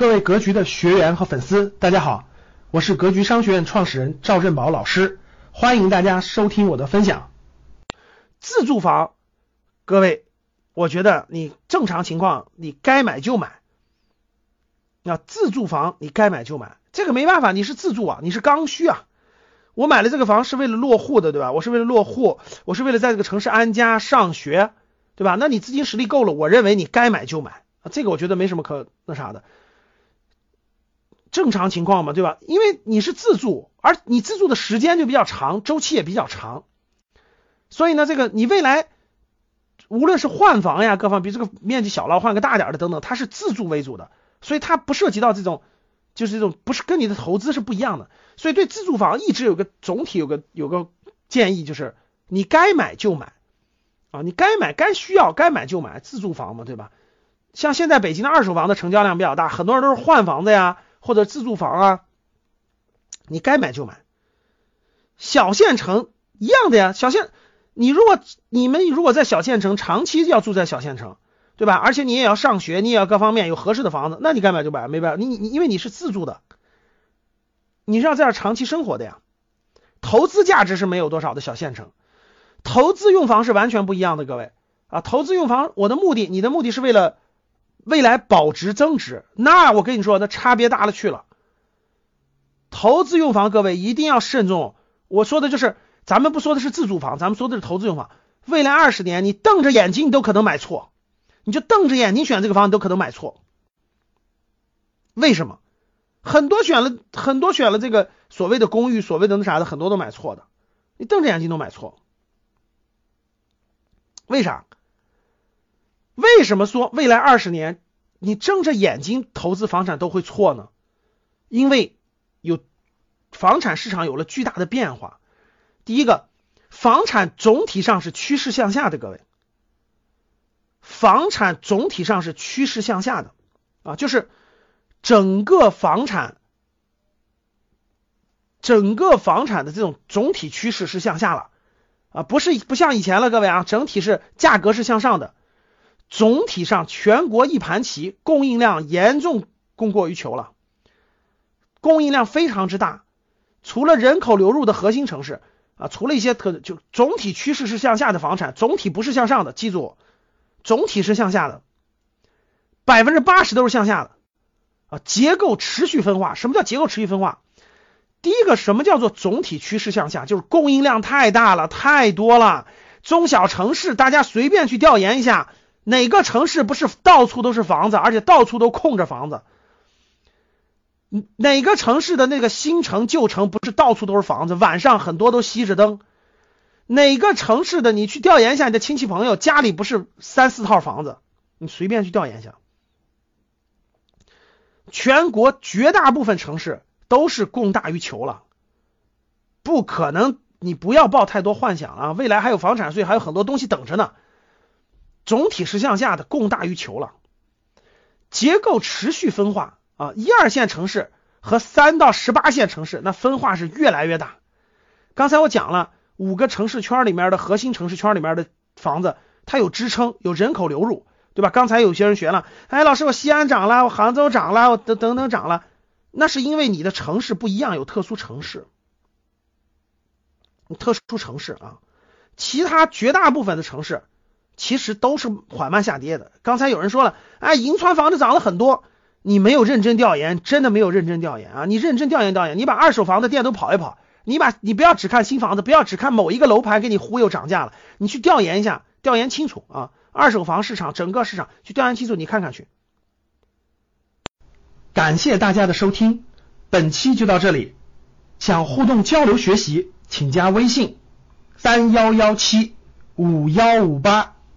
各位格局的学员和粉丝，大家好，我是格局商学院创始人赵振宝老师，欢迎大家收听我的分享。自住房，各位，我觉得你正常情况你该买就买。那自住房，你该买就买，这个没办法，你是自住啊，你是刚需啊。我买了这个房是为了落户的，对吧？我是为了落户，我是为了在这个城市安家上学，对吧？那你资金实力够了，我认为你该买就买啊，这个我觉得没什么可那啥的。正常情况嘛，对吧？因为你是自住，而你自住的时间就比较长，周期也比较长，所以呢，这个你未来无论是换房呀，各方比这个面积小了换个大点的等等，它是自住为主的，所以它不涉及到这种，就是这种不是跟你的投资是不一样的。所以对自住房一直有个总体有个有个建议，就是你该买就买啊，你该买该需要该买就买自住房嘛，对吧？像现在北京的二手房的成交量比较大，很多人都是换房子呀。或者自住房啊，你该买就买。小县城一样的呀，小县，你如果你们如果在小县城长期要住在小县城，对吧？而且你也要上学，你也要各方面有合适的房子，那你该买就买，没办法，你你因为你是自住的，你是要在这长期生活的呀。投资价值是没有多少的小县城，投资用房是完全不一样的，各位啊，投资用房，我的目的，你的目的是为了。未来保值增值，那我跟你说，那差别大了去了。投资用房，各位一定要慎重。我说的就是，咱们不说的是自住房，咱们说的是投资用房。未来二十年，你瞪着眼睛你都可能买错，你就瞪着眼睛选这个房，你都可能买错。为什么？很多选了很多选了这个所谓的公寓，所谓的那啥的，很多都买错的。你瞪着眼睛都买错，为啥？为什么说未来二十年你睁着眼睛投资房产都会错呢？因为有房产市场有了巨大的变化。第一个，房产总体上是趋势向下的，各位，房产总体上是趋势向下的啊，就是整个房产整个房产的这种总体趋势是向下了啊，不是不像以前了，各位啊，整体是价格是向上的。总体上，全国一盘棋，供应量严重供过于求了，供应量非常之大。除了人口流入的核心城市啊，除了一些特就总体趋势是向下的房产，总体不是向上的。记住，总体是向下的，百分之八十都是向下的啊。结构持续分化，什么叫结构持续分化？第一个，什么叫做总体趋势向下？就是供应量太大了，太多了。中小城市，大家随便去调研一下。哪个城市不是到处都是房子，而且到处都空着房子？哪个城市的那个新城旧城不是到处都是房子？晚上很多都熄着灯。哪个城市的你去调研一下，你的亲戚朋友家里不是三四套房子？你随便去调研一下。全国绝大部分城市都是供大于求了，不可能。你不要抱太多幻想啊！未来还有房产税，还有很多东西等着呢。总体是向下的，供大于求了，结构持续分化啊！一二线城市和三到十八线城市，那分化是越来越大。刚才我讲了五个城市圈里面的核心城市圈里面的房子，它有支撑，有人口流入，对吧？刚才有些人学了，哎，老师，我西安涨了，我杭州涨了，我等等等涨了，那是因为你的城市不一样，有特殊城市，特殊城市啊，其他绝大部分的城市。其实都是缓慢下跌的。刚才有人说了，哎，银川房子涨了很多，你没有认真调研，真的没有认真调研啊！你认真调研调研，你把二手房的店都跑一跑，你把你不要只看新房子，不要只看某一个楼盘给你忽悠涨价了，你去调研一下，调研清楚啊！二手房市场整个市场去调研清楚，你看看去。感谢大家的收听，本期就到这里。想互动交流学习，请加微信三幺幺七五幺五八。